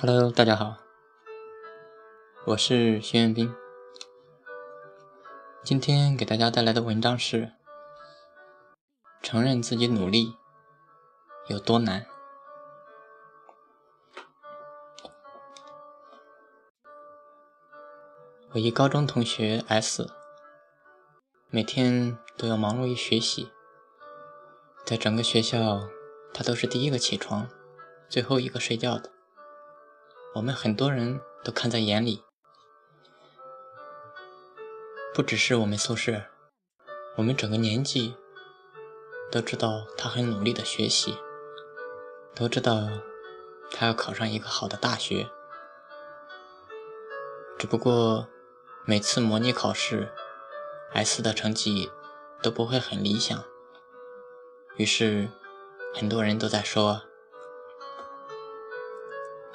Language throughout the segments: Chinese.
Hello，大家好，我是徐彦斌。今天给大家带来的文章是：承认自己努力有多难。我一高中同学 S，每天都要忙碌于学习，在整个学校，他都是第一个起床，最后一个睡觉的。我们很多人都看在眼里，不只是我们宿舍，我们整个年级都知道他很努力的学习，都知道他要考上一个好的大学。只不过每次模拟考试，S 的成绩都不会很理想，于是很多人都在说。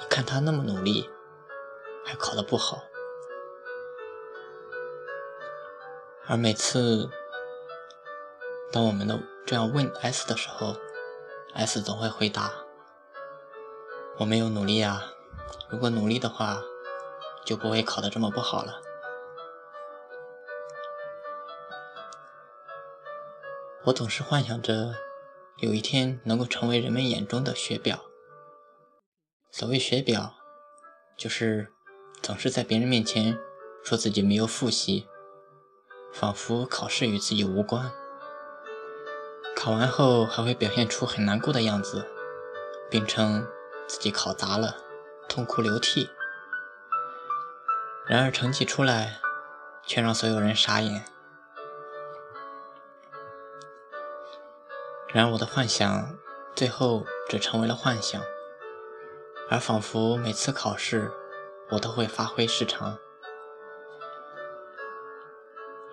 看他那么努力，还考得不好，而每次当我们都这样问 S 的时候，S 总会回答：“我没有努力啊，如果努力的话，就不会考得这么不好了。”我总是幻想着有一天能够成为人们眼中的学表。所谓学表，就是总是在别人面前说自己没有复习，仿佛考试与自己无关。考完后还会表现出很难过的样子，并称自己考砸了，痛哭流涕。然而成绩出来，却让所有人傻眼。然而我的幻想最后只成为了幻想。而仿佛每次考试，我都会发挥失常。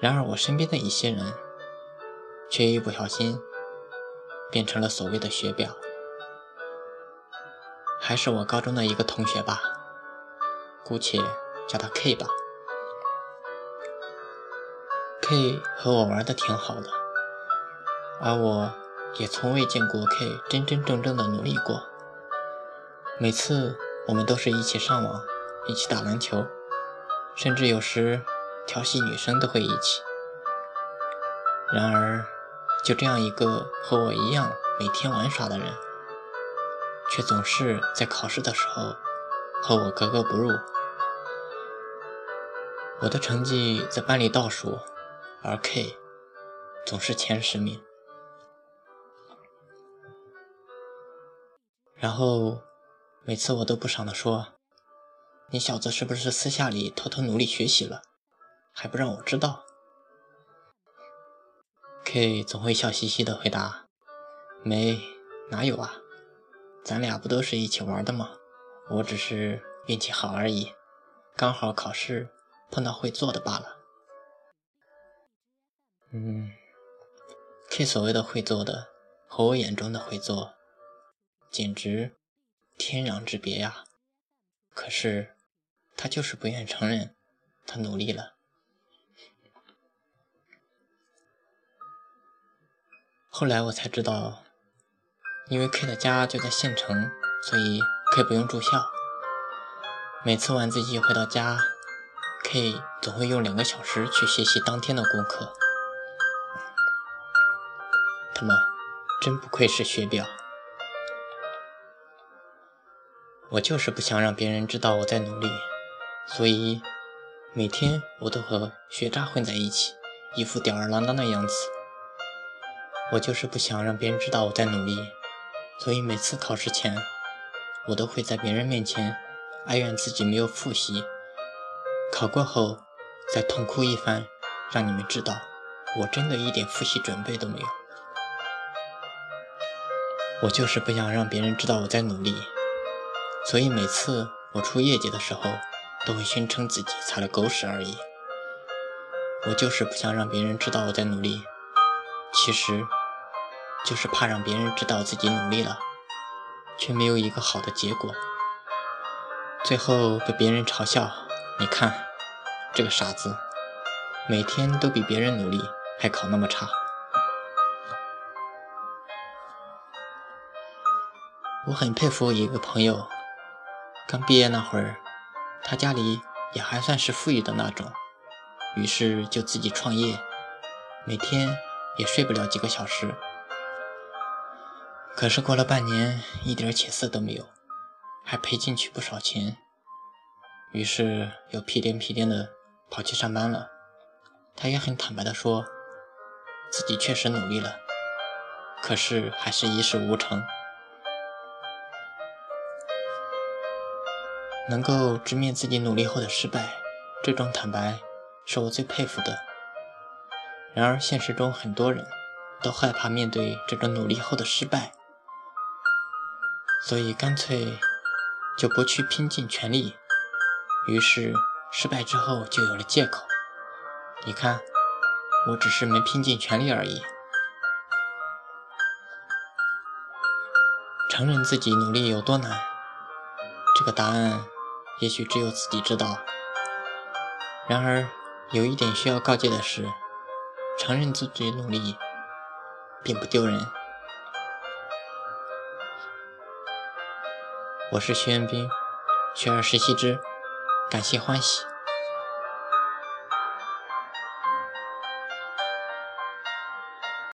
然而，我身边的一些人，却一不小心变成了所谓的学表。还是我高中的一个同学吧，姑且叫他 K 吧。K 和我玩的挺好的，而我也从未见过 K 真真正正的努力过。每次我们都是一起上网，一起打篮球，甚至有时调戏女生都会一起。然而，就这样一个和我一样每天玩耍的人，却总是在考试的时候和我格格不入。我的成绩在班里倒数，而 K 总是前十名。然后。每次我都不爽地说：“你小子是不是私下里偷偷努力学习了，还不让我知道？”K 总会笑嘻嘻地回答：“没，哪有啊，咱俩不都是一起玩的吗？我只是运气好而已，刚好考试碰到会做的罢了。”嗯，K 所谓的会做的和我眼中的会做，简直……天壤之别呀！可是他就是不愿承认，他努力了。后来我才知道，因为 K 的家就在县城，所以 K 不用住校。每次晚自习回到家，K 总会用两个小时去学习当天的功课。他妈，真不愧是学表。我就是不想让别人知道我在努力，所以每天我都和学渣混在一起，一副吊儿郎当的样子。我就是不想让别人知道我在努力，所以每次考试前，我都会在别人面前哀怨自己没有复习，考过后再痛哭一番，让你们知道我真的一点复习准备都没有。我就是不想让别人知道我在努力。所以每次我出业绩的时候，都会宣称自己踩了狗屎而已。我就是不想让别人知道我在努力，其实就是怕让别人知道自己努力了，却没有一个好的结果，最后被别人嘲笑。你看，这个傻子，每天都比别人努力，还考那么差。我很佩服一个朋友。刚毕业那会儿，他家里也还算是富裕的那种，于是就自己创业，每天也睡不了几个小时。可是过了半年，一点起色都没有，还赔进去不少钱，于是又屁颠屁颠的跑去上班了。他也很坦白的说，自己确实努力了，可是还是一事无成。能够直面自己努力后的失败，这种坦白是我最佩服的。然而现实中很多人都害怕面对这种努力后的失败，所以干脆就不去拼尽全力，于是失败之后就有了借口。你看，我只是没拼尽全力而已。承认自己努力有多难，这个答案。也许只有自己知道。然而，有一点需要告诫的是：承认自己努力，并不丢人。我是徐彦斌，学而时习之，感谢欢喜。